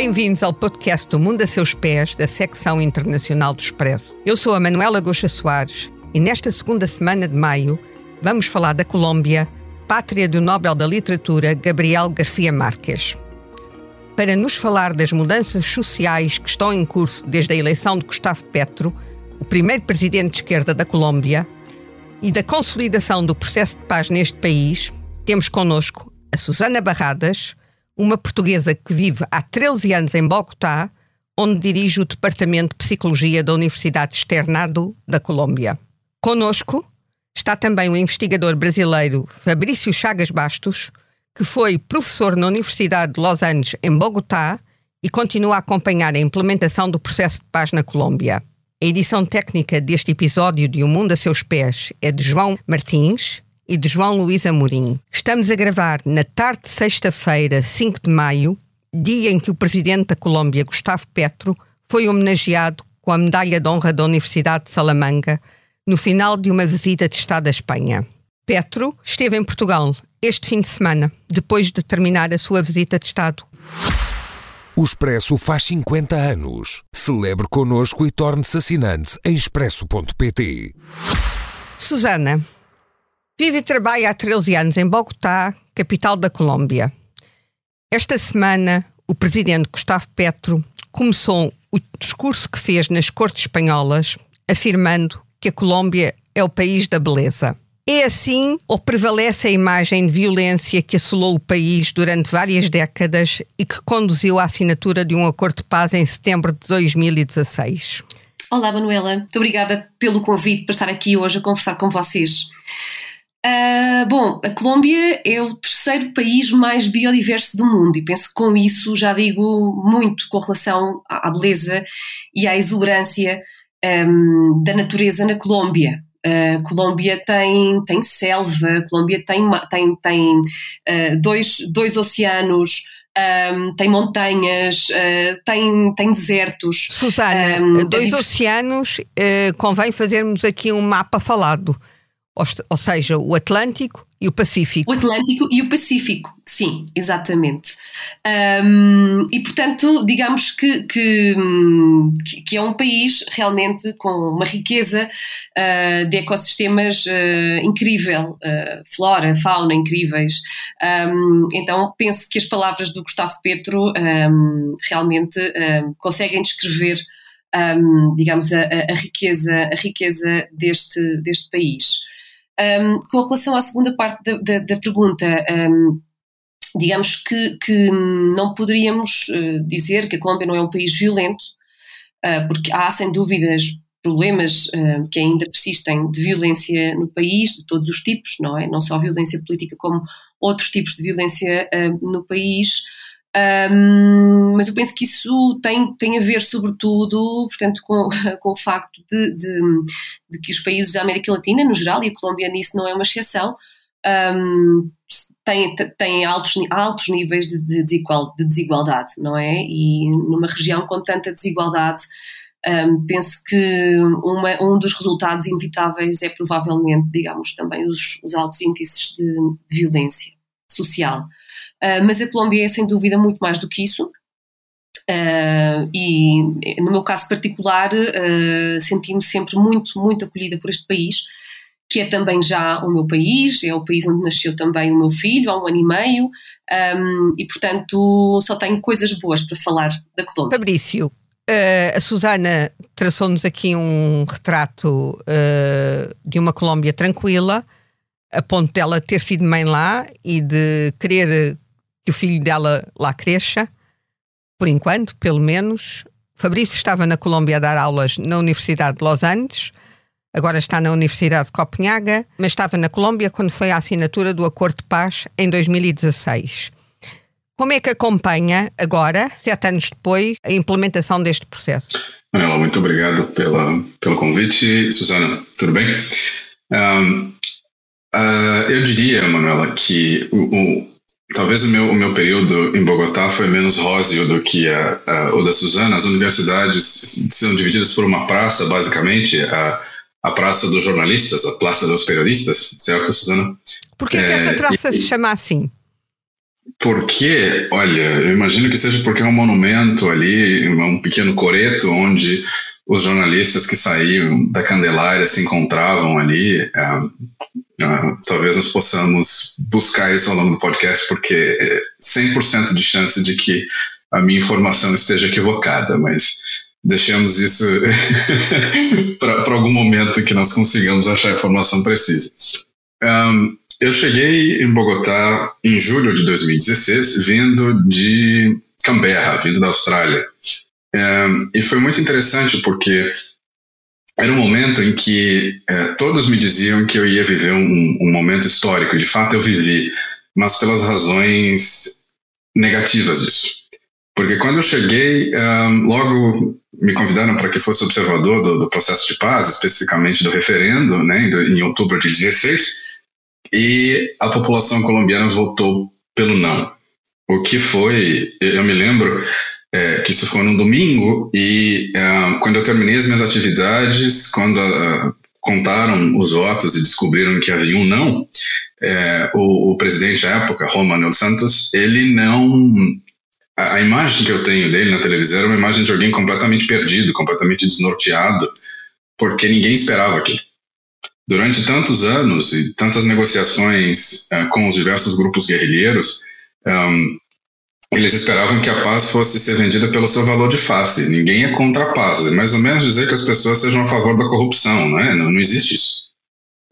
Bem-vindos ao podcast do Mundo a Seus Pés, da secção internacional do Expresso. Eu sou a Manuela Goxa Soares e nesta segunda semana de maio vamos falar da Colômbia, pátria do Nobel da Literatura Gabriel Garcia Marques. Para nos falar das mudanças sociais que estão em curso desde a eleição de Gustavo Petro, o primeiro presidente de esquerda da Colômbia, e da consolidação do processo de paz neste país, temos connosco a Susana Barradas, uma portuguesa que vive há 13 anos em Bogotá, onde dirige o Departamento de Psicologia da Universidade Externado da Colômbia. Conosco está também o investigador brasileiro Fabrício Chagas Bastos, que foi professor na Universidade de Los Angeles, em Bogotá, e continua a acompanhar a implementação do processo de paz na Colômbia. A edição técnica deste episódio de O Mundo a Seus Pés é de João Martins e de João Luís Amorim. Estamos a gravar na tarde de sexta-feira, 5 de maio, dia em que o presidente da Colômbia, Gustavo Petro, foi homenageado com a Medalha de Honra da Universidade de Salamanca no final de uma visita de Estado à Espanha. Petro esteve em Portugal este fim de semana, depois de terminar a sua visita de Estado. O Expresso faz 50 anos. Celebre connosco e torne-se assinante em expresso.pt. Susana, Vive e trabalha há 13 anos em Bogotá, capital da Colômbia. Esta semana, o presidente Gustavo Petro começou o discurso que fez nas Cortes Espanholas, afirmando que a Colômbia é o país da beleza. É assim ou prevalece a imagem de violência que assolou o país durante várias décadas e que conduziu à assinatura de um acordo de paz em setembro de 2016? Olá, Manuela. Muito obrigada pelo convite para estar aqui hoje a conversar com vocês. Uh, bom, a Colômbia é o terceiro país mais biodiverso do mundo e penso que com isso já digo muito com relação à beleza e à exuberância um, da natureza na Colômbia. A Colômbia tem, tem selva, a Colômbia tem, tem, tem uh, dois, dois oceanos, um, tem montanhas, uh, tem, tem desertos. Susana, um, dois oceanos, uh, convém fazermos aqui um mapa falado ou seja, o Atlântico e o Pacífico. O Atlântico e o Pacífico, sim, exatamente. Um, e portanto, digamos que, que, que, é um país realmente com uma riqueza uh, de ecossistemas uh, incrível, uh, flora, fauna incríveis. Um, então penso que as palavras do Gustavo Petro um, realmente conseguem descrever. digamos a, a, riqueza a riqueza deste deste país um, com relação à segunda parte da, da, da pergunta, um, digamos que, que, não poderíamos uh, dizer que a Colômbia não é um país violento, uh, porque há sem dúvidas problemas uh, que ainda persistem de violência no país, de todos os tipos, não é? Não só violência política, como outros tipos de violência no país. Um, mas eu penso que isso tem, tem a ver, sobretudo, portanto, com, com o facto de, de, de, que os países da América Latina, no geral, e a Colômbia nisso não é uma exceção, um, têm, altos, altos níveis de, de, desigual, de desigualdade, não é? E numa região com tanta desigualdade, um, penso que uma, um dos resultados inevitáveis é provavelmente, digamos, também os, os altos índices de violência social. Uh, mas a Colômbia é sem dúvida muito mais do que isso. Uh, e no meu caso particular uh, senti-me sempre muito, muito acolhida por este país, que é também já o meu país, é o país onde nasceu também o meu filho há um ano e meio, um, e portanto só tenho coisas boas para falar da Colômbia. Fabrício, uh, a Susana traçou-nos aqui um retrato de uma Colômbia tranquila, a ponto dela ter sido mãe lá e de querer que o filho dela lá cresça, por enquanto, pelo menos. Fabrício estava na Colômbia a dar aulas na Universidade de Los Angeles, agora está na Universidade de Copenhaga, mas estava na Colômbia quando foi a assinatura do Acordo de Paz em 2016. Como é que acompanha agora, sete anos depois, a implementação deste processo? Manuela, muito obrigado pela, pelo convite. Susana, tudo bem? Um, uh, eu diria, Manuela, que o Talvez o meu, o meu período em Bogotá foi menos róseo do que a, a, o da Suzana. As universidades são divididas por uma praça, basicamente, a, a Praça dos Jornalistas, a Praça dos Periodistas, certo, Suzana? Por que, é, que essa praça e, se chama assim? porque, olha, eu imagino que seja porque é um monumento ali, um pequeno coreto onde os jornalistas que saíam da Candelária se encontravam ali. É, é, talvez nós possamos buscar isso ao longo do podcast, porque é 100% de chance de que a minha informação esteja equivocada, mas deixemos isso para algum momento que nós consigamos achar a informação precisa. Um, eu cheguei em Bogotá em julho de 2016, vindo de Canberra, vindo da Austrália. Um, e foi muito interessante porque era um momento em que é, todos me diziam que eu ia viver um, um momento histórico. De fato, eu vivi, mas pelas razões negativas disso. Porque quando eu cheguei, um, logo me convidaram para que fosse observador do, do, processo de paz, especificamente do referendo, né, em outubro de 16, e a população colombiana votou pelo não. O que foi, eu me lembro é, que isso foi no domingo, e uh, quando eu terminei as minhas atividades, quando uh, contaram os votos e descobriram que havia um não, é, o, o, presidente à época, Manuel Santos, ele não a, a, imagem que eu tenho dele na televisão era uma imagem de alguém completamente perdido, completamente desnorteado, porque ninguém esperava aquilo. Durante tantos anos e tantas negociações uh, com os diversos grupos guerrilheiros, um, eles esperavam que a paz fosse ser vendida pelo seu valor de face. Ninguém é contra a paz. É mais ou menos dizer que as pessoas sejam a favor da corrupção, não é? Não, não existe isso.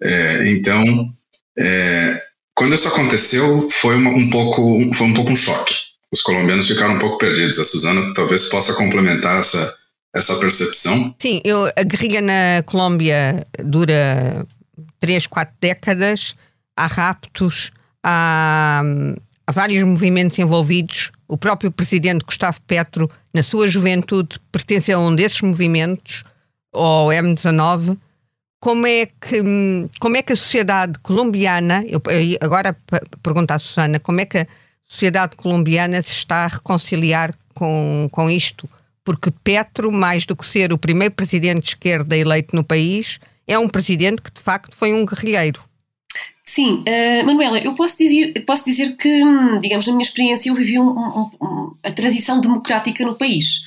É, então, é, quando isso aconteceu, foi uma, um pouco, foi um pouco um choque os colombianos ficaram um pouco perdidos. A Suzana talvez possa complementar essa, essa percepção. Sim, eu, a guerrilha na Colômbia dura três, quatro décadas, há raptos, há, há vários movimentos envolvidos. O próprio presidente Gustavo Petro, na sua juventude, pertence a um desses movimentos, ao M19. Como é que, como é que a sociedade colombiana, eu, agora pergunto à Susana, como é que a sociedade colombiana se está a reconciliar com, com isto, porque Petro, mais do que ser o primeiro presidente de esquerda eleito no país, é um presidente que de facto foi um guerrilheiro. Sim, uh, Manuela, eu posso dizer, posso dizer que, hum, digamos, na minha experiência, eu vivi um, um, um, a transição democrática no país.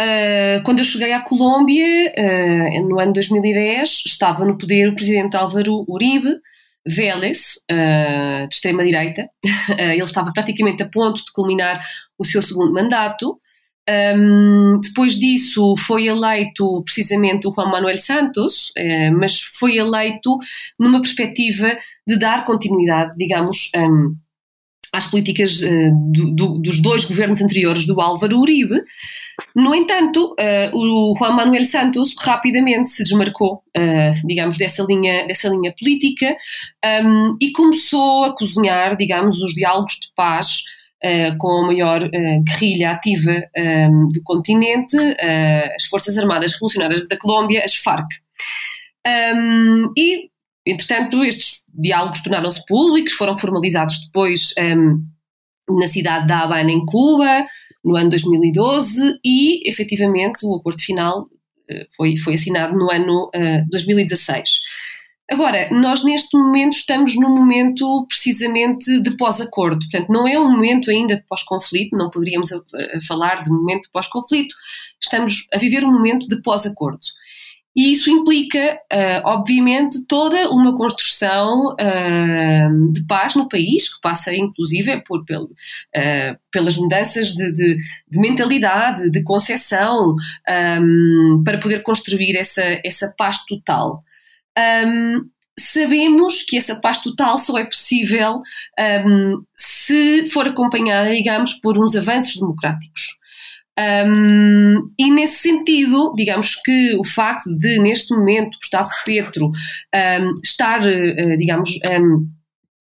Uh, quando eu cheguei à Colômbia, uh, no ano 2010, estava no poder o presidente Álvaro Uribe, Vélez, de extrema-direita. Ele estava praticamente a ponto de culminar o seu segundo mandato. Um, depois disso foi eleito precisamente o Juan Manuel Santos, uh, mas foi eleito numa perspectiva de dar continuidade, digamos, um, às políticas do, do, dos dois governos anteriores do Álvaro Uribe, no entanto, uh, o Juan Manuel Santos rapidamente se desmarcou, uh, digamos, dessa linha, dessa linha política um, e começou a cozinhar, digamos, os diálogos de paz uh, com a maior guerrilha ativa um, do continente, as Forças Armadas Revolucionárias da Colômbia, as FARC. Um, e, entretanto, estes diálogos tornaram-se públicos, foram formalizados depois na cidade da Habana, em Cuba, no ano 2012 e, efetivamente, o acordo final eh, foi, foi assinado no ano uh, eh, 2016. Agora, nós neste momento estamos num momento precisamente de pós-acordo, portanto, não é um momento ainda de pós-conflito, não poderíamos uh, falar de momento de pós-conflito, estamos a viver um momento de pós-acordo. E isso implica, uh, obviamente, toda uma construção uh, de paz no país, que passa inclusive por, pelo, uh, pelas mudanças de, de, de, mentalidade, de concepção, um, para poder construir essa, essa paz total. Um, sabemos que essa paz total só é possível um, se for acompanhada, digamos, por uns avanços democráticos. Um, e nesse sentido, digamos que o facto de, neste momento, Gustavo Petro um, estar, uh, digamos, um,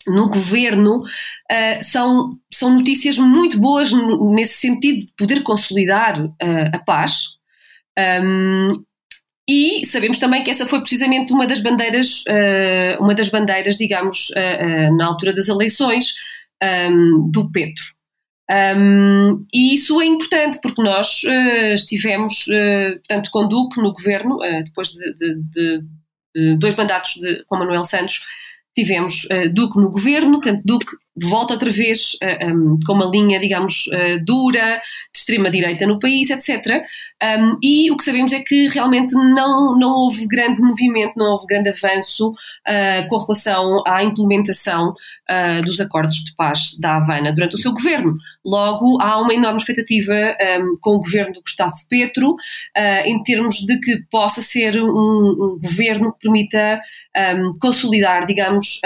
no governo, uh, são, são notícias muito boas nesse sentido de poder consolidar uh, a paz. E sabemos também que essa foi precisamente uma das bandeiras, uma das bandeiras, digamos, na altura das eleições do Petro. Um, e isso é importante porque nós uh, estivemos, uh, com Duque no governo, uh, depois de, de, de, dois mandatos de, com Manuel Santos, tivemos uh, Duque no governo, portanto, Duque volta outra vez uh, um, com uma linha, digamos, uh, dura, de extrema-direita no país, etc. Um, e o que sabemos é que realmente não, não houve grande movimento, não houve grande avanço uh, com relação à implementação dos acordos de paz da Havana durante o seu governo. Logo, há uma enorme expectativa um, com o governo do Gustavo Petro, em termos de que possa ser um governo que permita consolidar, digamos,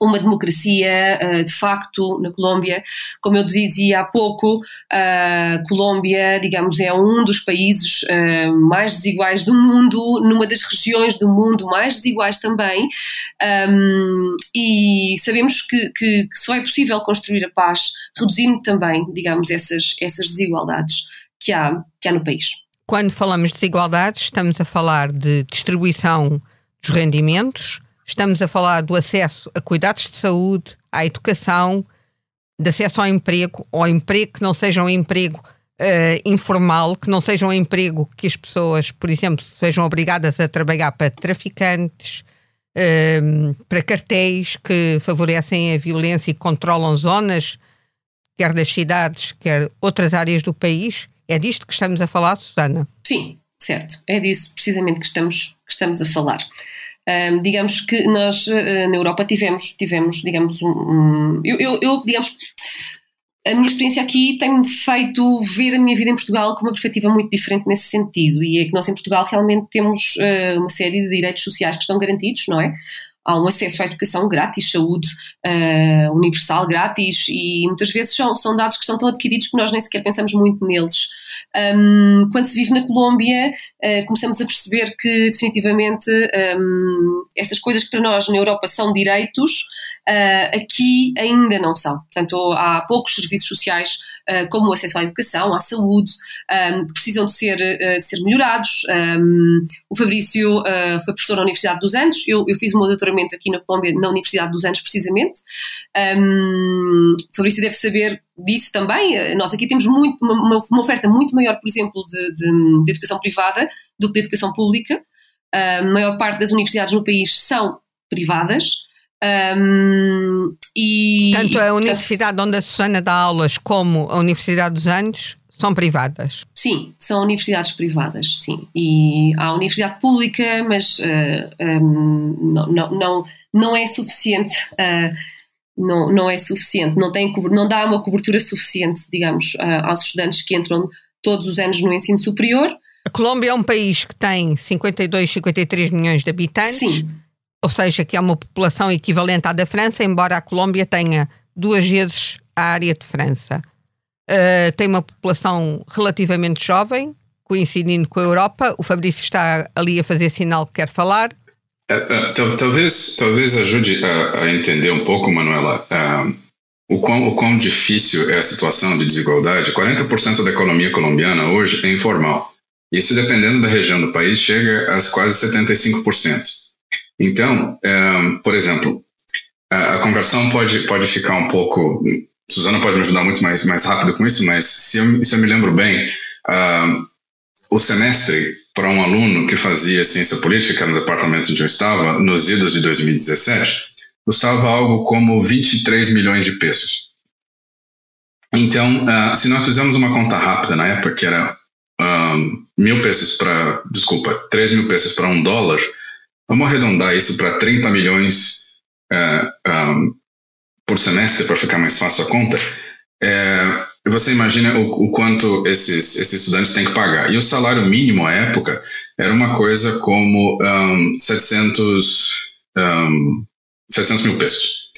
uma democracia uh, de facto na Colômbia. Como eu dizia há pouco, a uh, Colômbia, digamos, é um dos países uh, mais desiguais do mundo, numa das regiões do mundo mais desiguais também, um, e sabemos que, que, que, só é possível construir a paz reduzindo também, digamos, essas, essas desigualdades que há, que há no país. Quando falamos de desigualdades, estamos a falar de distribuição dos rendimentos, Estamos a falar do acesso a cuidados de saúde, à educação, de acesso ao emprego, ao emprego que não seja um emprego uh, informal, que não seja um emprego que as pessoas, por exemplo, sejam obrigadas a trabalhar para traficantes, uh, para cartéis que favorecem a violência e controlam zonas, quer das cidades, quer outras áreas do país. É disto que estamos a falar, Susana? Sim, certo. É disso precisamente que estamos, que estamos a falar. Um, digamos que nós uh, na Europa tivemos, tivemos digamos, um, um eu, eu, eu, digamos, a minha experiência aqui tem-me feito ver a minha vida em Portugal com uma perspectiva muito diferente nesse sentido, e é que nós em Portugal realmente temos uh, uma série de direitos sociais que estão garantidos, não é? Há um acesso à educação grátis, saúde uh, universal grátis e muitas vezes são, são dados que estão tão adquiridos que nós nem sequer pensamos muito neles. Um, quando se vive na Colômbia, uh, começamos a perceber que definitivamente um, estas coisas que para nós na Europa são direitos, uh, aqui ainda não são. Portanto, há poucos serviços sociais uh, como o acesso à educação, à saúde, um, que precisam de ser, uh, de ser melhorados. Um, o Fabrício foi professor na Universidade dos Andes, eu, eu, fiz o meu doutoramento aqui na Colômbia, na Universidade dos Andes, precisamente. O Fabrício deve saber disso também. Nós aqui temos muito, uma, uma oferta muito maior, por exemplo, de, de, de educação privada do que de educação pública. A maior parte das universidades no país são privadas. Um, e, Tanto a universidade onde a Susana dá aulas como a Universidade dos Anjos são privadas? Sim, são universidades privadas, sim. E há a universidade pública, mas uh, um, não, não, não, não é suficiente. Uh, não, não é suficiente, não, tem, não dá uma cobertura suficiente, digamos, uh, aos estudantes que entram todos os anos no ensino superior. A Colômbia é um país que tem 52, 53 milhões de habitantes. Sim ou seja, que é uma população equivalente à da França, embora a Colômbia tenha duas vezes a área de França. Uh, tem uma população relativamente jovem, coincidindo com a Europa. O Fabrício está ali a fazer sinal que quer falar. Uh, talvez, talvez ajude a, a, entender um pouco, Manuela, o, quão, o quão difícil é a situação de desigualdade. 40% da economia colombiana hoje é informal. Isso, dependendo da região do país, chega a quase 75%. Então, é, por exemplo, a, a, conversão pode, pode ficar um pouco. Suzana pode me ajudar muito mais, mais rápido com isso, mas se eu, se eu me lembro bem, o semestre para um aluno que fazia ciência política no departamento onde eu estava, nos idos de 2017, custava algo como 23 milhões de pesos. Então, uh, se nós fizermos uma conta rápida na época, que era um, mil pesos para, desculpa, 3 mil pesos para um dólar, Vamos arredondar isso para 30 milhões uh, é, um, por semestre, para ficar mais fácil a conta. É, você imagina o, o, quanto esses, esses estudantes têm que pagar. E o salário mínimo à época era uma coisa como um, 700, um, 700 mil pesos.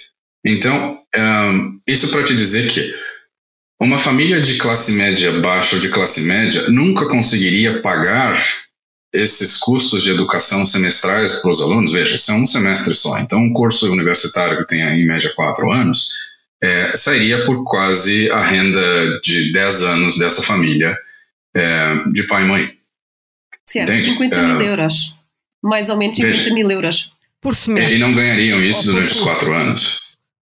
Então, um, isso para te dizer que uma família de classe média baixa ou de classe média nunca conseguiria pagar esses custos de educação semestrais para os alunos, veja, isso é um semestre só. Então, um curso universitário que tem em média quatro anos é, sairia por quase a renda de 10 anos dessa família é, de pai e mãe. Certo, Entende? 50 mil é, euros. Mais ou menos 50 veja, mil euros. Por semestre. E não ganhariam isso durante os quatro anos.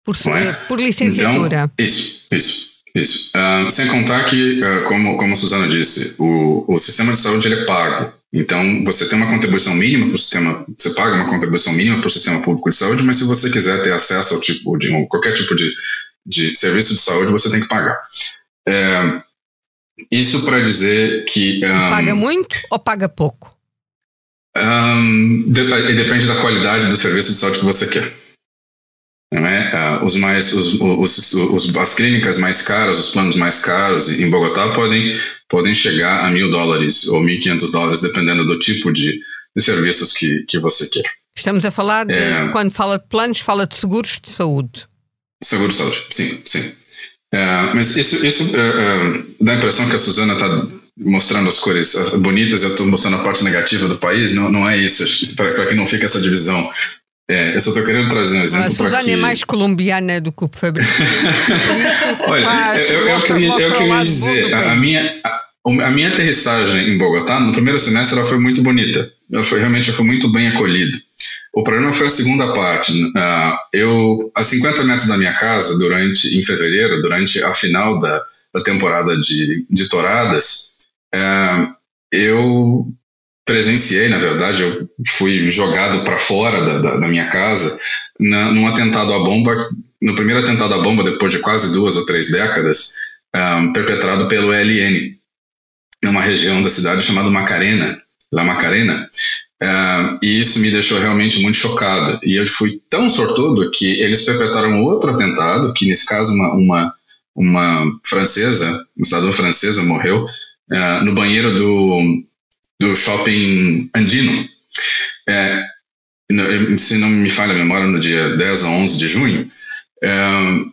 Por, é? por licenciatura. Então, isso, isso. Isso. Uh, sem contar que, uh, como, como a Suzana disse, o, o sistema de saúde ele é pago Então, você tem uma contribuição mínima para o sistema, você paga uma contribuição mínima para o sistema público de saúde, mas se você quiser ter acesso ao tipo de qualquer tipo de, de serviço de saúde, você tem que pagar. É, isso para dizer que. Um, paga muito ou paga pouco? Um, depende da qualidade do serviço de saúde que você quer. É? Uh, os mais, os, os, os, as clínicas mais caras, os planos mais caros em Bogotá podem, podem chegar a mil dólares ou mil quinhentos dólares, dependendo do tipo de, de serviços que, que você quer. Estamos a falar, de, é, quando fala de planos, fala de seguros de saúde. Seguro de saúde, sim, sim. É, mas isso, isso é, é, dá a impressão que a Suzana está mostrando as cores bonitas, eu estou mostrando a parte negativa do país, não, não é isso, para que não fique essa divisão. É, eu só estou querendo trazer um exemplo. A Suzana é mais colombiana do que o Fabrício. Olha, faz, eu, eu, mostra, eu, eu queria dizer, a, a, minha, a, a, minha aterrissagem em Bogotá, no primeiro semestre, ela foi muito bonita. Ela foi, realmente foi muito bem acolhida. O problema foi a segunda parte. Uh, eu, a 50 metros da minha casa, durante em fevereiro, durante a final da, da temporada de, de touradas, uh, eu presenciei, na verdade, eu fui jogado para fora da, da, da, minha casa na, num atentado à bomba, no primeiro atentado à bomba, depois de quase duas ou três décadas, um, perpetrado pelo LN, numa região da cidade chamada Macarena, La Macarena, uh, e isso me deixou realmente muito chocado. E eu fui tão sortudo que eles perpetraram outro atentado, que nesse caso uma, uma, uma francesa, uma cidadã francesa morreu, uh, no banheiro do do shopping Andino. É, se não me falha a memória, no dia 10 a 11 de junho de é,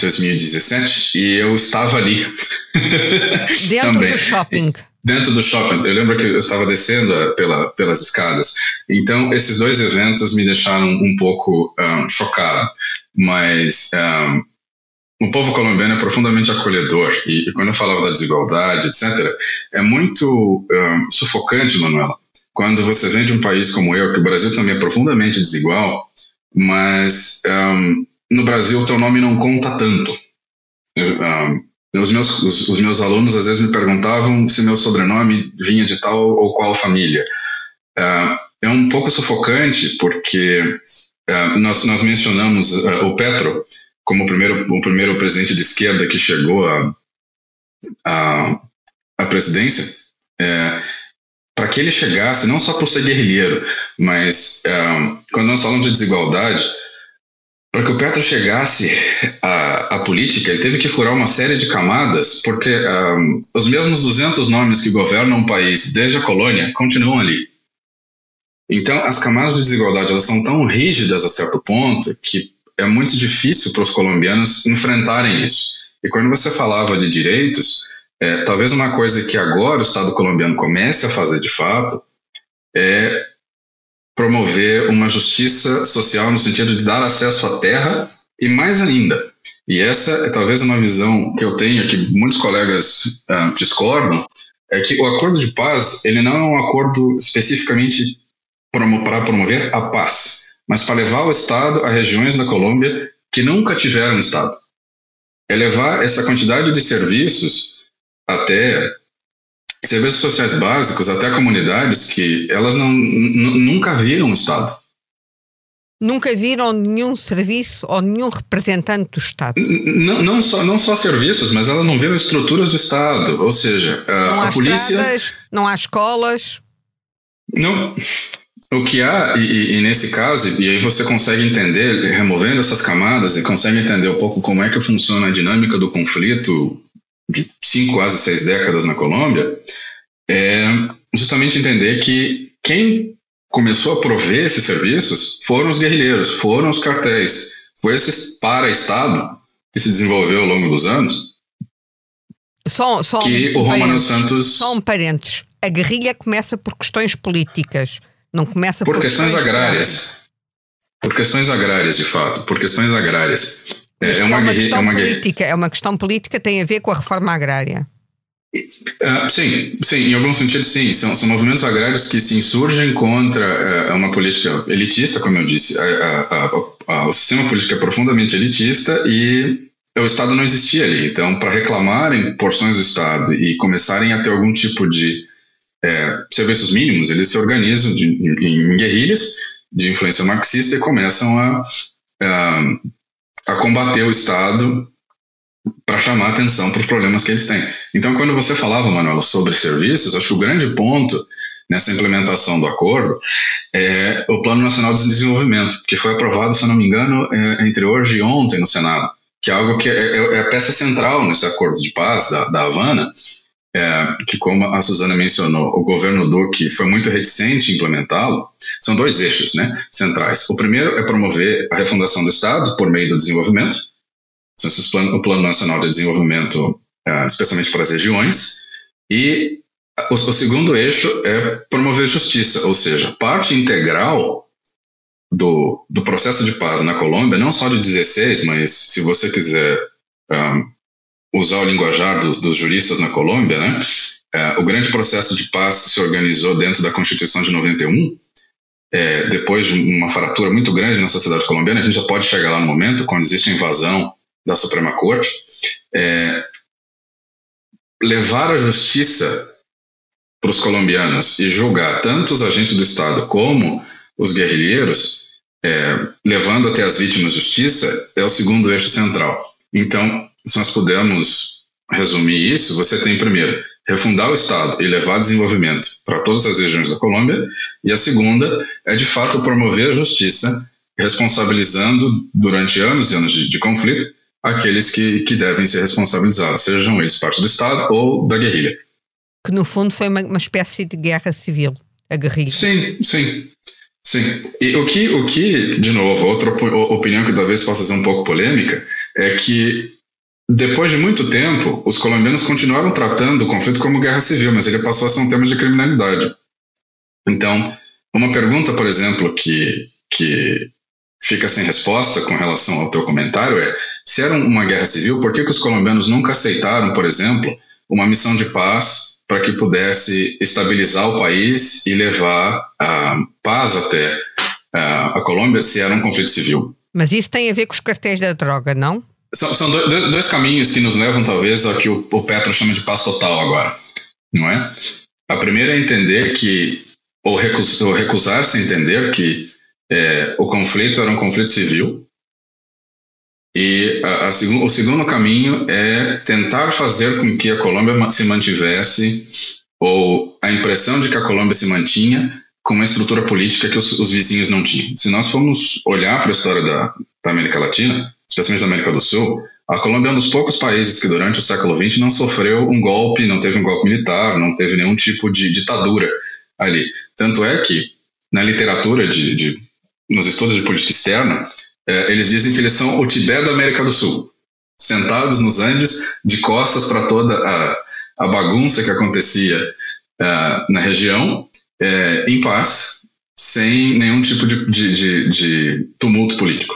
2017, e eu estava ali. Dentro Também. do shopping. Dentro do shopping. Eu lembro que eu estava descendo pela, pelas escadas. Então, esses dois eventos me deixaram um pouco um, é, chocado. Mas um, o povo colombiano é profundamente acolhedor e, e, quando eu falava da desigualdade, etc., é muito um, sufocante, Manuela, quando você vem de um país como eu, que o Brasil também é profundamente desigual, mas um, no Brasil o teu nome não conta tanto. Um, os, meus, os, os, meus alunos às vezes me perguntavam se meu sobrenome vinha de tal ou qual família. Uh, é um pouco sufocante porque uh, nós, nós mencionamos uh, o Petro, como o primeiro, o primeiro presidente de esquerda que chegou à a, a, presidência, é, para que ele chegasse, não só por ser guerrilheiro, mas é, quando nós falamos de desigualdade, para que o Petro chegasse à, à, política, ele teve que furar uma série de camadas, porque um, os mesmos 200 nomes que governam o país desde a colônia continuam ali. Então, as camadas de desigualdade elas são tão rígidas a certo ponto que é muito difícil para os colombianos enfrentarem isso. E quando você falava de direitos, é, talvez uma coisa que agora o Estado colombiano comece a fazer de fato é promover uma justiça social no sentido de dar acesso à terra e mais ainda. E essa é talvez uma visão que eu tenho, que muitos colegas uh, discordam, é que o acordo de paz ele não é um acordo especificamente para promover a paz mas para levar o Estado a regiões da Colômbia que nunca tiveram Estado. É levar essa quantidade de serviços até serviços sociais básicos, até comunidades que elas não, nunca viram Estado. Nunca viram nenhum serviço ou nenhum representante do Estado? Não, não, só, não só serviços, mas elas não viram estruturas do Estado. Ou seja, a, não há a polícia. Estradas, não há escolas. Não. O que há, e, e, nesse caso, e aí você consegue entender, removendo essas camadas, e consegue entender um pouco como é que funciona a dinâmica do conflito de cinco, quase seis décadas na Colômbia, é justamente entender que quem começou a prover esses serviços foram os guerrilheiros, foram os cartéis, foi esse para-estado que se desenvolveu ao longo dos anos. Só, só que um o Romano Santos. Só um parênteses. A guerrilha começa por questões políticas não começa por, por questões, agrárias. Por questões agrárias, de fato, por questões agrárias. É, é, uma, é, uma questão é uma política, é uma questão política, tem a ver com a reforma agrária. Uh, sim, sim, em algum sentido sim. São, são movimentos agrários que se insurgem contra uh, uma política elitista, como eu disse. o sistema político é profundamente elitista e o Estado não existia ali. Então, para reclamarem porções do Estado e começarem a ter algum tipo de é, serviços mínimos, eles se organizam de, em, em, guerrilhas de influência marxista e começam a, a, a combater o Estado para chamar atenção para os problemas que eles têm. Então, quando você falava, Manuel, sobre serviços, acho que o grande ponto nessa implementação do acordo é o Plano Nacional de Desenvolvimento, que foi aprovado, se eu não me engano, é, entre hoje e ontem no Senado, que é algo que é, é, é a peça central nesse acordo de paz da, da Havana, é, que como a Suzana mencionou, o governo Duque foi muito reticente em implementá-lo, são dois eixos né, centrais. O primeiro é promover a refundação do Estado por meio do desenvolvimento, o Plano Nacional de Desenvolvimento, é, especialmente para as regiões, e o, o segundo eixo é promover justiça, ou seja, parte integral do, do processo de paz na Colômbia, não só de 16, mas se você quiser um, usar o linguajar dos, dos juristas na Colômbia, né? É, o grande processo de paz se organizou dentro da Constituição de 91, é, depois de uma fratura muito grande na sociedade colombiana, a gente já pode chegar lá no momento, quando existe a invasão da Suprema Corte, é, levar a justiça para os colombianos e julgar tanto os agentes do Estado como os guerrilheiros, é, levando até as vítimas justiça, é o segundo eixo central. Então, se nós pudermos resumir isso, você tem primeiro refundar o Estado e levar desenvolvimento para todas as regiões da Colômbia, e a segunda é de fato promover a justiça, responsabilizando durante anos e anos de, de conflito aqueles que, que devem ser responsabilizados, sejam eles parte do Estado ou da guerrilha. Que no fundo foi uma, uma espécie de guerra civil, a guerrilha. Sim, sim. Sim, e o que, o que, de novo, outra opinião que talvez possa ser um pouco polêmica, é que depois de muito tempo, os colombianos continuaram tratando o conflito como guerra civil, mas ele passou a ser um tema de criminalidade. Então, uma pergunta, por exemplo, que, que fica sem resposta com relação ao teu comentário é: se era uma guerra civil, por que, que os colombianos nunca aceitaram, por exemplo, uma missão de paz para que pudesse estabilizar o país e levar a paz até a Colômbia se era um conflito civil? Mas isso tem a ver com os cartéis da droga, não? São, são dois, dois, caminhos que nos levam, talvez, ao que o, o Petro chama de paz total agora, não é? A primeira é entender que, ou, recus, ou recusar-se a entender que é, o conflito era um conflito civil. E a, a, o segundo caminho é tentar fazer com que a Colômbia se mantivesse, ou a impressão de que a Colômbia se mantinha, com uma estrutura política que os, os vizinhos não tinham. Se nós formos olhar para a história da, da América Latina, especialmente da América do Sul, a Colômbia é um dos poucos países que durante o século XX não sofreu um golpe, não teve um golpe militar, não teve nenhum tipo de ditadura ali. Tanto é que na literatura de, de nos estudos de política externa, é, eles dizem que eles são o Tibete da América do Sul, sentados nos Andes, de costas para toda a, a, bagunça que acontecia uh, na região, é, em paz, sem nenhum tipo de, de, de, de tumulto político.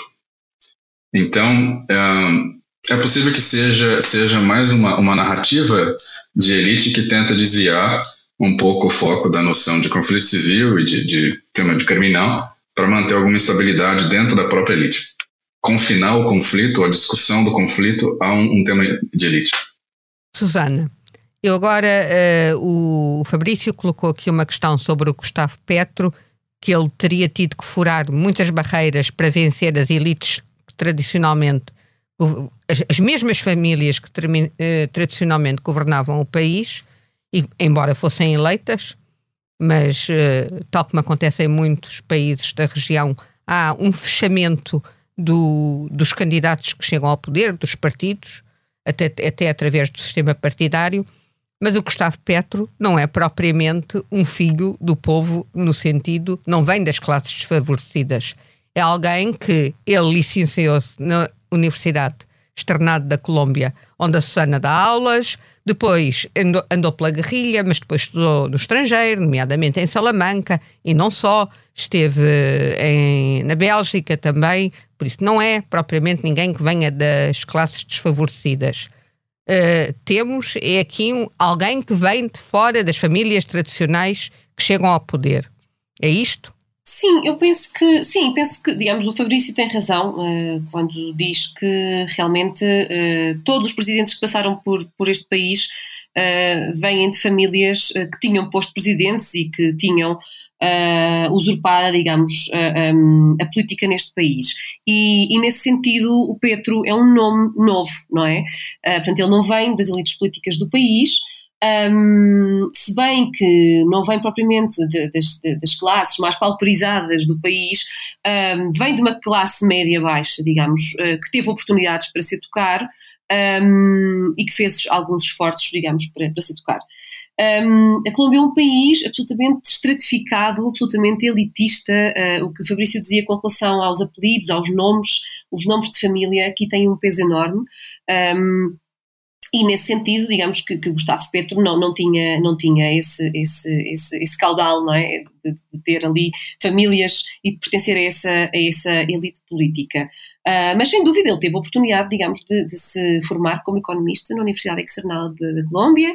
Então, é, é possível que seja, seja mais uma, uma narrativa de elite que tenta desviar um pouco o foco da noção de conflito civil e de, de tema de criminal para manter alguma estabilidade dentro da própria elite. Confinar o conflito, a discussão do conflito a um, um tema de elite. Susana, eu agora, uh, o Fabrício colocou aqui uma questão sobre o Gustavo Petro, que ele teria tido que furar muitas barreiras para vencer as elites que tradicionalmente, as, as mesmas famílias que uh, tradicionalmente governavam o país, e, embora fossem eleitas, mas, uh, tal como acontece em muitos países da região, há um fechamento do, dos candidatos que chegam ao poder, dos partidos, até, até através do sistema partidário. Mas o Gustavo Petro não é propriamente um filho do povo, no sentido, não vem das classes desfavorecidas. É alguém que ele licenciou-se na Universidade Externado da Colômbia, onde a Susana dá aulas, depois andou, andou, pela guerrilha, mas depois estudou no estrangeiro, nomeadamente em Salamanca, e não só, esteve em, na Bélgica também, por isso não é propriamente ninguém que venha das classes desfavorecidas. Uh, temos é aqui um, alguém que vem de fora das famílias tradicionais que chegam ao poder. É isto? Sim, eu penso que sim, penso que, digamos, o Fabrício tem razão uh, quando diz que realmente uh, todos os presidentes que passaram por, por este país uh, vêm de famílias que tinham posto presidentes e que tinham uh, usurpar, digamos, uh, um, a política neste país. E, e, nesse sentido, o Petro é um nome novo, não é? Uh, portanto, ele não vem das elites políticas do país. Um, se bem que não vem propriamente de, das, de, das, classes mais pauperizadas do país, um, vem de uma classe média-baixa, digamos, uh, que teve oportunidades para se educar um, e que fez alguns esforços, digamos, para, para se educar. Um, a Colômbia é um país absolutamente estratificado, absolutamente elitista. Uh, o que o Fabrício dizia com relação aos apelidos, aos nomes, os nomes de família, aqui têm um peso enorme. Um, e nesse sentido, digamos que, que, Gustavo Petro não, não tinha, não tinha esse, esse, esse, esse caudal, não é? De, de, ter ali famílias e de pertencer a essa, a essa elite política. Uh, mas sem dúvida ele teve a oportunidade, digamos, de, de se formar como economista na Universidade External da Colômbia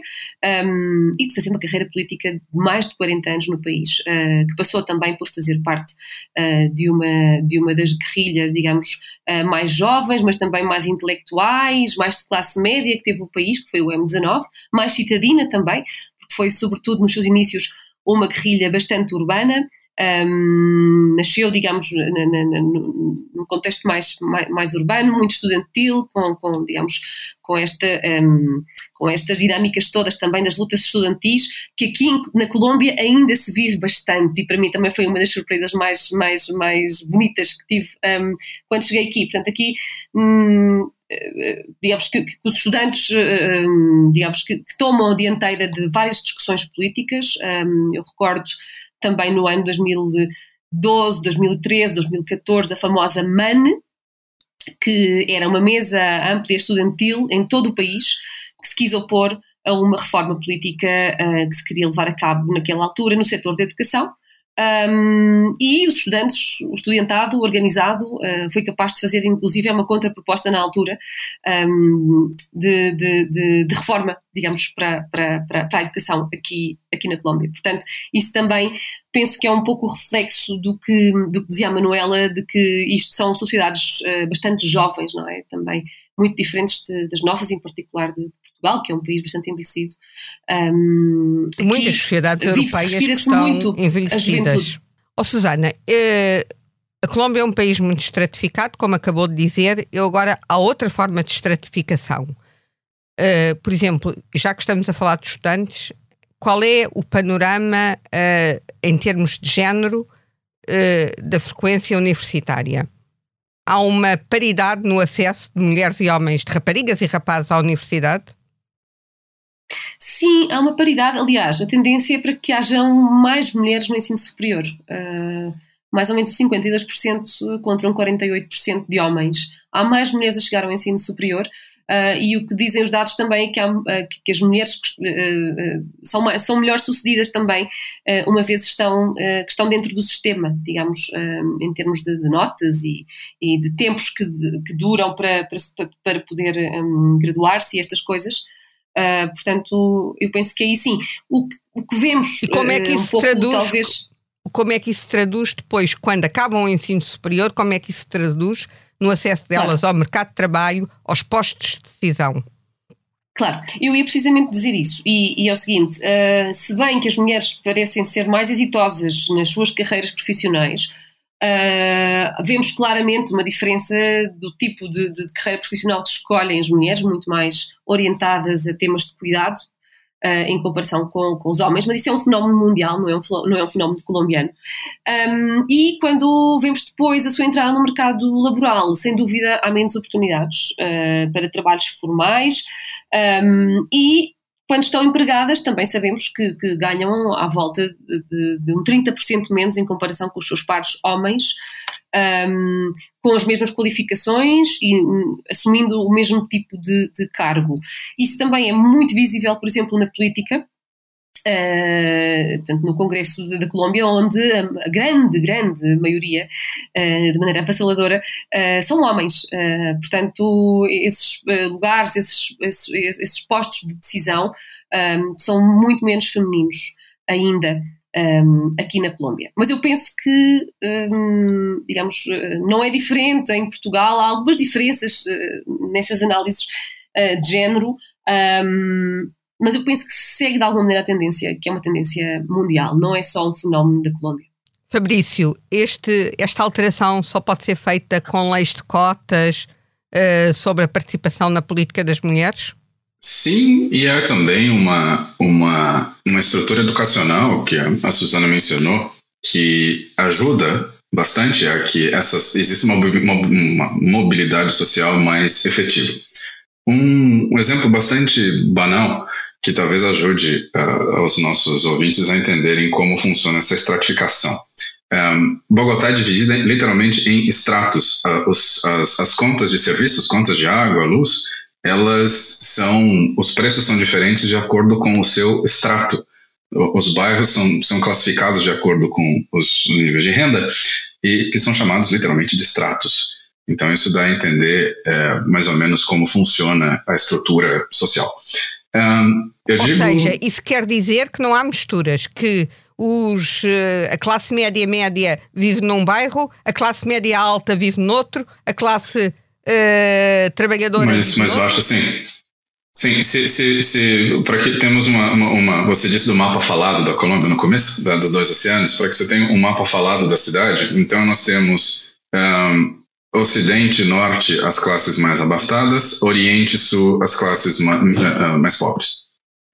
um, e de fazer uma carreira política de mais de 40 anos no país, uh, que passou também por fazer parte uh, de, uma, de uma das guerrilhas, digamos, mais jovens, mas também mais intelectuais, mais de classe média que teve o país, que foi o M19, mais citadina também, porque foi sobretudo nos seus inícios uma guerrilha bastante urbana, um, nasceu, digamos, num contexto mais, mais, mais, urbano, muito estudantil, com, com digamos, com, esta, um, com estas dinâmicas todas também das lutas estudantis, que aqui na Colômbia ainda se vive bastante, e para mim também foi uma das surpresas mais, mais, mais bonitas que tive um, quando cheguei aqui. Portanto, aqui hum, digamos que, que, os estudantes, digamos que, que, tomam a dianteira de várias discussões políticas. eu recordo também no ano 2012, 2013, 2014, a famosa MAN, que era uma mesa ampla estudantil em todo o país, que se quis opor a uma reforma política que se queria levar a cabo naquela altura no setor da educação. Um, e os estudantes, o estudantado organizado uh, foi capaz de fazer inclusive uma contraproposta na altura um, de, de, de, de, reforma, digamos, para, para, para, a educação aqui, aqui na Colômbia. Portanto, isso também penso que é um pouco o reflexo do que, do que dizia a Manuela, de que isto são sociedades uh, bastante jovens, não é? Também muito diferentes das nossas, em particular de Portugal, que é um país bastante envelhecido. Um, Muitas sociedades europeias que estão muito envelhecidas. Ó oh, Susana, eh, a Colômbia é um país muito estratificado, como acabou de dizer, e agora há outra forma de estratificação. Uh, por exemplo, já que estamos a falar de estudantes, qual é o panorama uh, em termos de género uh, da frequência universitária? Há uma paridade no acesso de mulheres e homens, de raparigas e rapazes à universidade? Sim, há uma paridade. Aliás, a tendência é para que hajam mais mulheres no ensino superior. Uh, mais ou menos 52% contra um 48% de homens. Há mais mulheres a chegar ao ensino superior. Uh, e o que dizem os dados também é que, há, uh, que as mulheres uh, são, são melhor sucedidas também, uma vez estão, que estão dentro do sistema, digamos, em termos de, de notas e, e, de tempos que, de, que duram para, para, para poder um, graduar-se e estas coisas. Portanto, eu penso que aí sim. O que, o que vemos. E como é que isso um pouco, traduz? Talvez... Como é que isso se traduz depois, quando acabam o ensino superior, como é que isso se traduz no acesso delas claro. ao mercado de trabalho, aos postos de decisão? Claro, eu ia precisamente dizer isso. E, e é o seguinte: uh, se bem que as mulheres parecem ser mais exitosas nas suas carreiras profissionais, Uh, vemos claramente uma diferença do tipo de, de, carreira profissional que escolhem as mulheres, muito mais orientadas a temas de cuidado, uh, em comparação com, com, os homens, mas isso é um fenómeno mundial, não é um, não é um fenómeno colombiano. Um, e quando vemos depois a sua entrada no mercado laboral, sem dúvida há menos oportunidades uh, para trabalhos formais um, e quando estão empregadas, também sabemos que, que ganham à volta de, de, de, um 30% menos em comparação com os seus pares homens, um, com as mesmas qualificações e um, assumindo o mesmo tipo de, de cargo. Isso também é muito visível, por exemplo, na política. Uh, portanto, no Congresso da Colômbia, onde a grande, grande maioria, uh, de maneira avassaladora, uh, são homens. portanto, esses lugares, esses, esses, esses, postos de decisão um, são muito menos femininos ainda. Um, aqui na Colômbia. Mas eu penso que, um, digamos, não é diferente em Portugal, há algumas diferenças nestas análises de género, um, mas eu penso que segue de alguma maneira a tendência, que é uma tendência mundial, não é só um fenómeno da Colômbia. Fabrício, este, esta alteração só pode ser feita com leis de cotas uh, sobre a participação na política das mulheres? Sim, e é também uma, uma, uma estrutura educacional que a Suzana mencionou, que ajuda bastante a que essas, exista uma, uma mobilidade social mais efetiva. Um, um, exemplo bastante banal que talvez ajude uh, os nossos ouvintes a entenderem como funciona essa estratificação. Um, Bogotá é dividida literalmente em estratos. Uh, os, as, as, contas de serviços, contas de água, luz, elas são, os preços são diferentes de acordo com o seu extrato. Os bairros são, são classificados de acordo com os níveis de renda e que são chamados literalmente de estratos. Então isso dá a entender é, mais ou menos como funciona a estrutura social. Um, ou digo... seja, isso quer dizer que não há misturas, que os, eh, a classe média média vive num bairro, a classe média alta vive noutro, a classe uh, trabalhadora mas, vive mais baixa, sim. Sim, se, se, se para que temos uma, uma, uma, Você disse do mapa falado da Colômbia no começo, da, dos dois oceanos, para que você tenha um mapa falado da cidade, então nós temos um, Ocidente e Norte as classes mais abastadas, Oriente e Sul as classes mais, uh, mais pobres.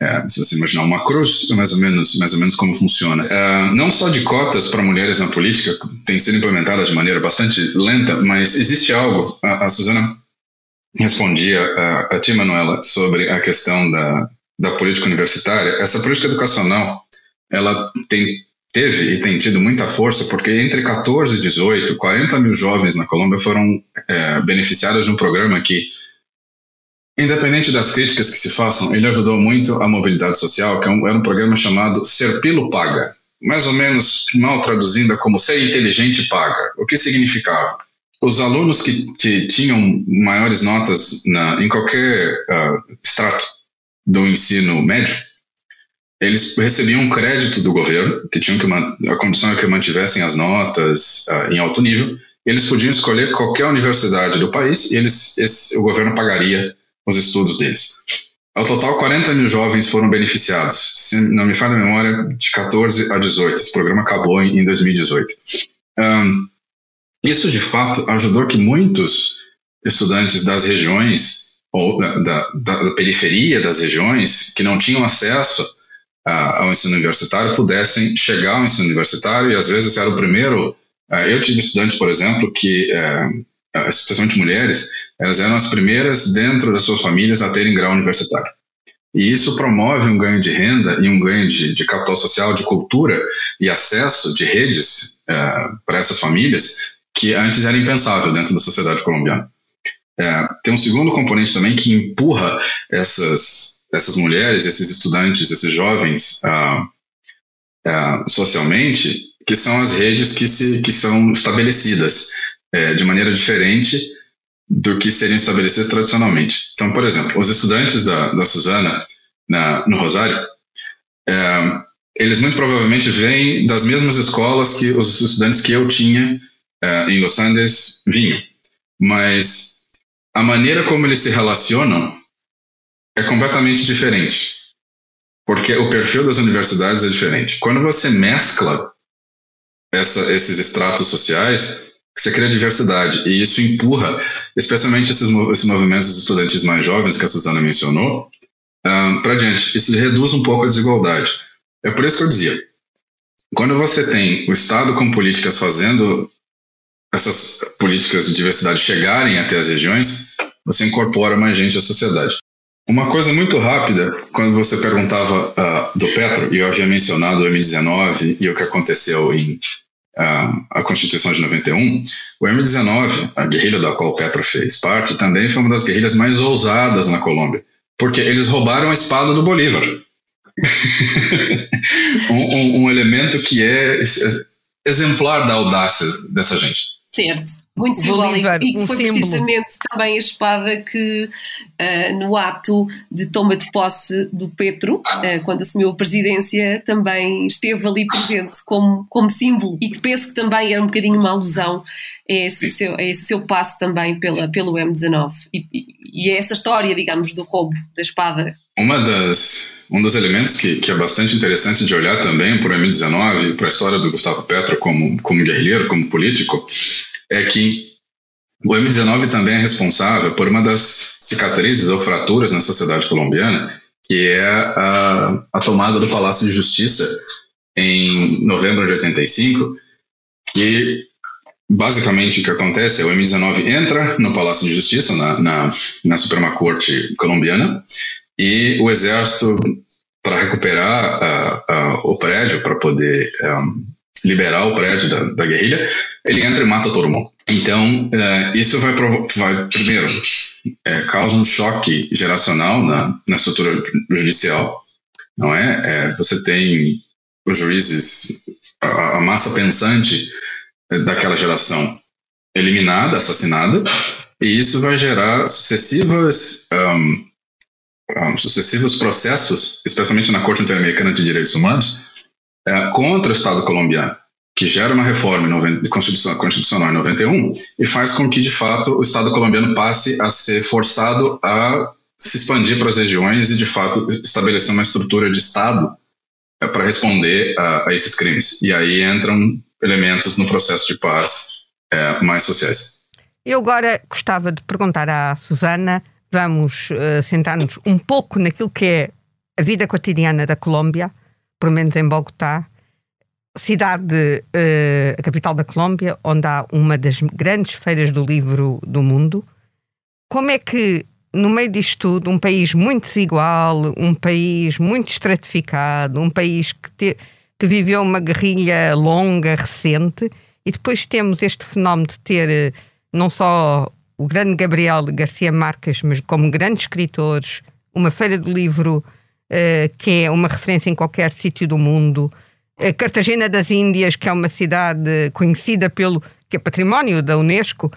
É, se você imaginar uma cruz, é mais ou menos, mais ou menos como funciona. Uh, não só de cotas para mulheres na política, tem sido implementada de maneira bastante lenta, mas existe algo. A, a Suzana respondia a, a ti, Manuela, sobre a questão da, da política universitária. Essa política educacional, ela tem teve e tem tido muita força porque entre 14 e 18, 40 mil jovens na Colômbia foram é, beneficiados de um programa que Independente das críticas que se façam, ele ajudou muito a mobilidade social, que é era um programa chamado Ser Pilo Paga, mais ou menos mal traduzindo como Ser Inteligente Paga. O que significava? Os alunos que, que tinham maiores notas na, em qualquer uh, extrato do ensino médio, eles recebiam um crédito do governo, que tinham que a condição é que mantivessem as notas uh, em alto nível. Eles podiam escolher qualquer universidade do país e eles, esse, o governo pagaria os estudos deles. Ao total, 40 mil jovens foram beneficiados, se não me falha a memória, de 14 a 18. Esse programa acabou em, 2018. Um, isso, de fato, ajudou que muitos estudantes das regiões, ou da, da, da periferia das regiões, que não tinham acesso a, ao ensino universitário, pudessem chegar ao ensino universitário, e às vezes era o primeiro. Uh, eu tive estudantes, por exemplo, que uh, especialmente mulheres, elas eram as primeiras dentro das suas famílias a terem grau universitário. E isso promove um ganho de renda e um ganho de, de capital social, de cultura e acesso de redes uh, para essas famílias que antes era impensável dentro da sociedade colombiana. Uh, tem um segundo componente também que empurra essas, essas mulheres, esses estudantes, esses jovens socialmente, que são as redes que, se, que são estabelecidas é, de maneira diferente do que seriam estabelecidas tradicionalmente. Então, por exemplo, os estudantes da, da Suzana na, no Rosário, é, eles muito provavelmente vêm das mesmas escolas que os estudantes que eu tinha é, em Los Angeles vinham, mas a maneira como eles se relacionam é completamente diferente, porque o perfil das universidades é diferente. Quando você mescla essa, esses estratos sociais, você cria diversidade e isso empurra, especialmente esses, esses movimentos estudantis mais jovens que a Suzana mencionou, um, para diante. Isso reduz um pouco a desigualdade. É por isso que eu dizia, quando você tem o Estado com políticas fazendo essas políticas de diversidade chegarem até as regiões, você incorpora mais gente à sociedade. Uma coisa muito rápida, quando você perguntava uh, do Petro, e eu havia mencionado o M19 e o que aconteceu em a, a Constituição de 91, o M-19, a guerrilha da qual Petro fez parte, também foi uma das guerrilhas mais ousadas na Colômbia, porque eles roubaram a espada do Bolívar. um, um, um, elemento que é exemplar da audácia dessa gente. Certo, muito simbólico. e que um foi símbolo. precisamente também a espada que uh, no ato de toma de posse do Petro, uh, quando assumiu a presidência, também esteve ali presente como, como símbolo. E que penso que também era um bocadinho uma alusão a esse, seu, a esse seu passo também pela, pelo M19 e, e, e é essa história, digamos, do roubo da espada uma das, um dos elementos que, que é bastante interessante de olhar também para o M19 e para a história do Gustavo Petro como, como guerrilheiro, como político, é que o M19 também é responsável por uma das cicatrizes ou fraturas na sociedade colombiana, que é a, a tomada do Palácio de Justiça em novembro de 85, e basicamente o que acontece é o M19 entra no Palácio de Justiça, na, na, na Suprema Corte colombiana, e o exército, para recuperar uh, uh, o prédio, para poder um, liberar o prédio da, da, guerrilha, ele entra e mata todo mundo. Então, uh, isso vai, vai primeiro, é, causa um choque geracional na, na estrutura judicial, não é? é você tem os juízes, a, a massa pensante daquela geração eliminada, assassinada, e isso vai gerar sucessivas um, sucessivos processos, especialmente na Corte Interamericana de Direitos Humanos, é, contra o Estado colombiano, que gera uma reforma constitucional, constitucional em 91 e faz com que, de fato, o Estado colombiano passe a ser forçado a se expandir para as regiões e, de fato, estabelecer uma estrutura de Estado é, para responder a, a, esses crimes. E aí entram elementos no processo de paz é, mais sociais. Eu agora gostava de perguntar à Susana vamos uh, sentar-nos um pouco naquilo que é a vida cotidiana da Colômbia, pelo menos em Bogotá, cidade, uh, a capital da Colômbia, onde há uma das grandes feiras do livro do mundo. Como é que, no meio disto tudo, um país muito desigual, um país muito estratificado, um país que, te, que viveu uma guerrilha longa, recente, e depois temos este fenómeno de ter eh, não só o grande Gabriel Garcia Marques, mas como grandes escritores, uma feira do livro uh, que é uma referência em qualquer sítio do mundo, uh, Cartagena das Índias, que é uma cidade conhecida pelo que é património da Unesco.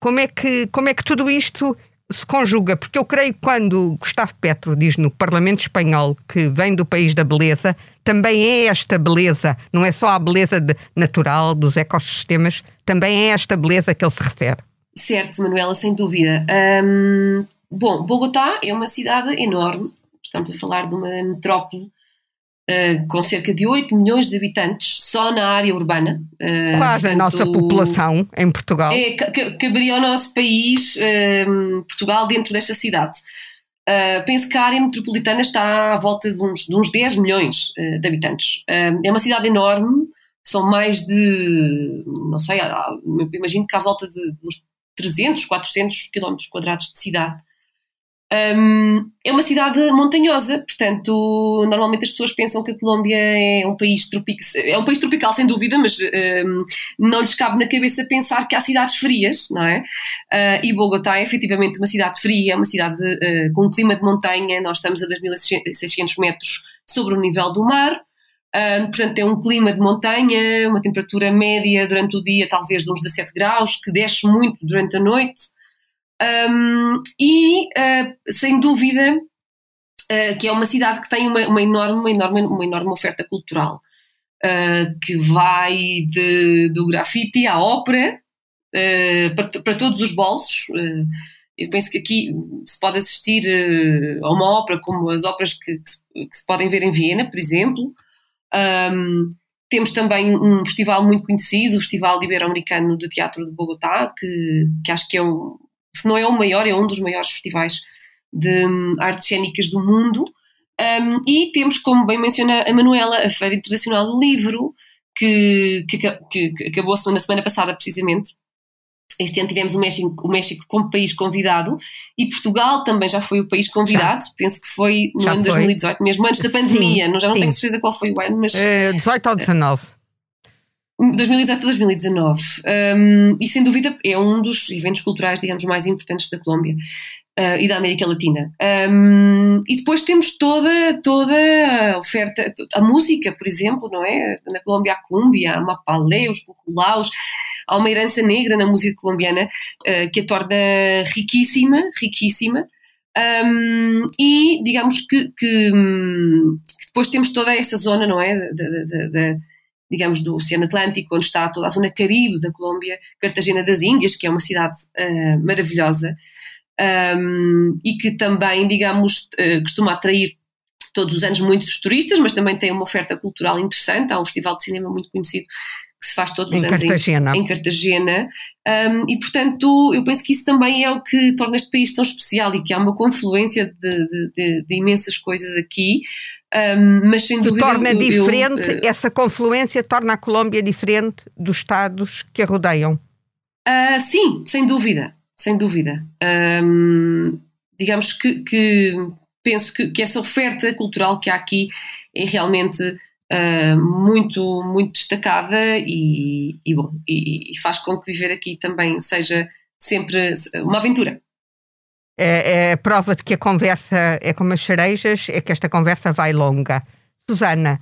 Como é que como é que tudo isto se conjuga? Porque eu creio que quando Gustavo Petro diz no Parlamento espanhol que vem do país da beleza, também é esta beleza, não é só a beleza de, natural dos ecossistemas, também é esta beleza que ele se refere. Certo, Manuela, sem dúvida. Um, bom, Bogotá é uma cidade enorme, estamos a falar de uma metrópole uh, com cerca de 8 milhões de habitantes só na área urbana. Uh, Quase portanto, a nossa população em Portugal. É, caberia ao nosso país, uh, Portugal, dentro desta cidade. Uh, penso que a área metropolitana está à volta de uns, de uns 10 milhões uh, de habitantes. Uh, é uma cidade enorme, são mais de, não sei, imagino que à volta de, de uns 300, 400 quilómetros quadrados de cidade. Um, é uma cidade montanhosa, portanto, normalmente as pessoas pensam que a Colômbia é um país tropical, é um país tropical sem dúvida, mas um, não lhes cabe na cabeça pensar que há cidades frias, não é? Uh, e Bogotá é efetivamente uma cidade fria, uma cidade uh, com um clima de montanha, nós estamos a 2.600 metros sobre o nível do mar, um, portanto, tem um clima de montanha, uma temperatura média durante o dia, talvez de uns 17 graus, que desce muito durante a noite. Um, e, uh, sem dúvida, uh, que é uma cidade que tem uma, uma, enorme, uma, enorme, uma enorme oferta cultural, uh, que vai de, do grafite à ópera, para, para, todos os bolsos. eu penso que aqui se pode assistir a uma ópera como as óperas que, que, que se podem ver em Viena, por exemplo, um, temos também um festival muito conhecido, o Festival Ibero-Americano de Teatro de Bogotá, que, que acho que é um, se não é o maior, é um dos maiores festivais de um, artes cênicas do mundo. Um, e temos, como bem menciona a Manuela, a Feira Internacional do Livro, que, que, que acabou na semana passada, precisamente, este ano tivemos o México, o México como país convidado e Portugal também já foi o país convidado, já. penso que foi no já ano de 2018, mesmo antes da pandemia, sim, não, já não sim. tenho certeza qual foi o ano, mas. É, 18 ou 19? 2018 a 2019. Um, e sem dúvida é um dos eventos culturais, digamos, mais importantes da Colômbia uh, e da América Latina. Um, e depois temos toda, toda a oferta, a música, por exemplo, não é? Na Colômbia a cumbia, a mapalé, os currulaus há uma herança negra na música colombiana uh, que a torna riquíssima, riquíssima. Um, e digamos que, que, que, depois temos toda essa zona, não é? De, de, de, digamos, do Oceano Atlântico, onde está toda a zona caribe da Colômbia, Cartagena das Índias, que é uma cidade uh, maravilhosa. Um, e que também, digamos, uh, costuma atrair todos os anos muitos turistas, mas também tem uma oferta cultural interessante. Há um festival de cinema muito conhecido que se faz todos os em anos Cartagena. Em, em Cartagena. Um, e, portanto, eu penso que isso também é o que torna este país tão especial e que há uma confluência de, de, de, de imensas coisas aqui. Um, mas sem dúvida. torna eu, diferente, eu, uh, essa confluência torna a Colômbia diferente dos Estados que a rodeiam? Uh, sim, sem dúvida, sem dúvida. Digamos que, que penso que, que, essa oferta cultural que há aqui é realmente uh, muito, muito destacada e, e bom, e, e, faz com que viver aqui também seja sempre uma aventura. É, é prova de que a conversa é como as cerejas, é que esta conversa vai longa. Susana,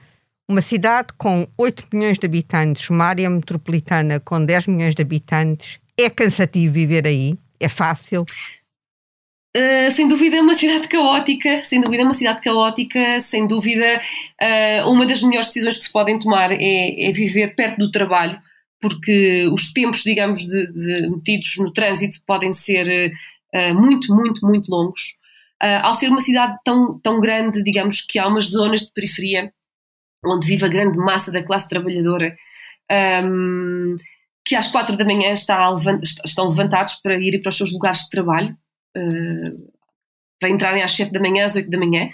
uma cidade com 8 milhões de habitantes, uma área metropolitana com 10 milhões de habitantes, é cansativo viver aí? É fácil? Uh, sem dúvida é uma cidade caótica, sem dúvida é uma cidade caótica, sem dúvida uh, uma das melhores decisões que se podem tomar é, é viver perto do trabalho, porque os tempos, digamos, de, de metidos no trânsito podem ser uh, muito, muito, muito longos. ao ser uma cidade tão, tão grande, digamos que há umas zonas de periferia onde vive a grande massa da classe trabalhadora, um, que às quatro da manhã está levant, estão levantados para irem para os seus lugares de trabalho, uh, para entrarem às sete da manhã, às oito da manhã.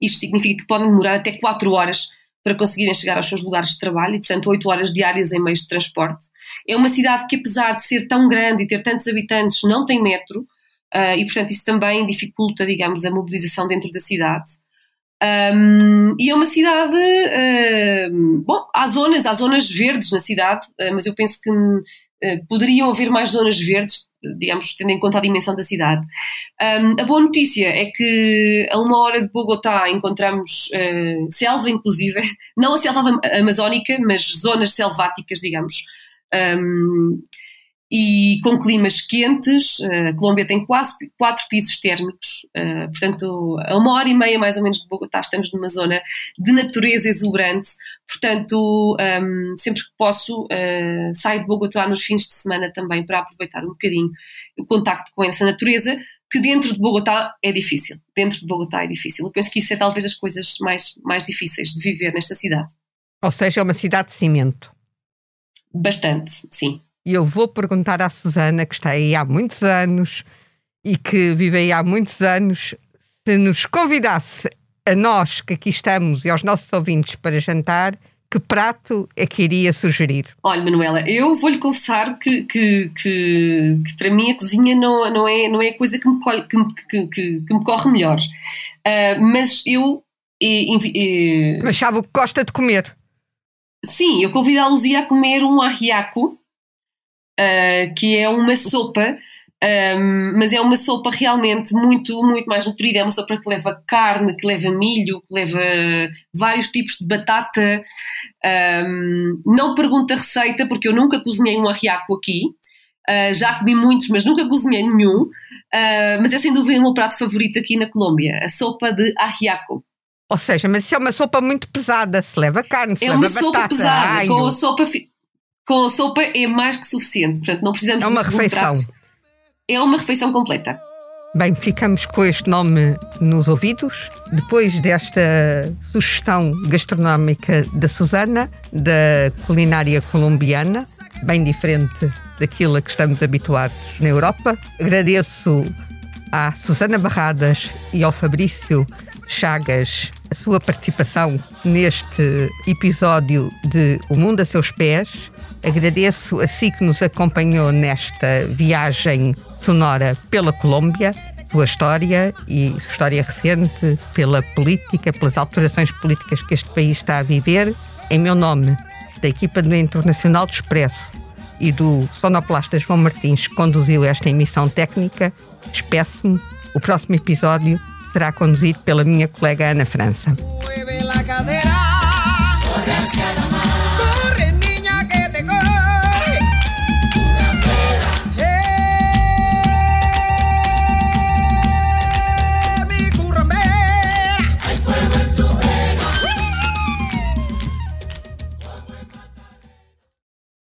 Isto significa que podem demorar até quatro horas para conseguirem chegar aos seus lugares de trabalho e, portanto, oito horas diárias em meios de transporte. É uma cidade que, apesar de ser tão grande e ter tantos habitantes, não tem metro uh, e, portanto, isso também dificulta, digamos, a mobilização dentro da cidade. Um, e é uma cidade. Uh, bom, há zonas, há zonas verdes na cidade, uh, mas eu penso que uh, poderiam haver mais zonas verdes, digamos, tendo em conta a dimensão da cidade. Um, a boa notícia é que a uma hora de Bogotá encontramos selva, inclusive, não a selva amazónica, mas zonas selváticas, digamos. Um, e com climas quentes. Eh, a Colômbia tem quase quatro pisos térmicos, eh, portanto, a uma hora e meia mais ou menos de Bogotá estamos numa zona de natureza exuberante. Portanto, ehm, sempre que posso, eh, saio de Bogotá nos fins de semana também para aproveitar um bocadinho o contacto com essa natureza. Que dentro de Bogotá é difícil. Dentro de Bogotá é difícil. Eu penso que isso é talvez as coisas mais, mais difíceis de viver nesta cidade. Ou seja, é uma cidade de cimento. Bastante, sim. E eu vou perguntar à Susana, que está aí há muitos anos e que vive aí há muitos anos, se nos convidasse a nós que aqui estamos e aos nossos ouvintes para jantar, que prato é que iria sugerir? Olha, Manuela, eu vou-lhe confessar que, que, que, que, para mim a cozinha não, não, é, não é a coisa que me, colhe, que, que, que, me corre melhor. Uh, mas eu. mas sabe o que gosta de comer? Sim, eu convido a Luzia a comer um arriaco uh, que é uma sopa, um, mas é uma sopa realmente muito, muito mais nutrida. É uma sopa que leva carne, que leva milho, que leva vários tipos de batata. Um, não pergunta receita, porque eu nunca cozinhei um arriaco aqui. Uh, já comi muitos, mas nunca cozinhei nenhum. Uh, mas é sem dúvida o meu prato favorito aqui na Colômbia, a sopa de arriaco. Ou seja, mas isso é uma sopa muito pesada, se leva carne, se é leva batata. É uma sopa pesada, alho. com a sopa com a sopa é mais que suficiente. Portanto, não precisamos é uma um refeição. Prato. É uma refeição completa. Bem, ficamos com este nome nos ouvidos. Depois desta sugestão gastronómica da Susana, da culinária colombiana, bem diferente daquilo a que estamos habituados na Europa, agradeço à Susana Barradas e ao Fabrício Chagas a sua participação neste episódio de O Mundo a Seus Pés. Agradeço a si que nos acompanhou nesta viagem sonora pela Colômbia, sua história e história recente, pela política, pelas alterações políticas que este país está a viver. Em meu nome, da equipa do Internacional do Expresso e do sonoplasta João Martins, que conduziu esta emissão técnica, despeço-me. O próximo episódio será conduzido pela minha colega Ana França.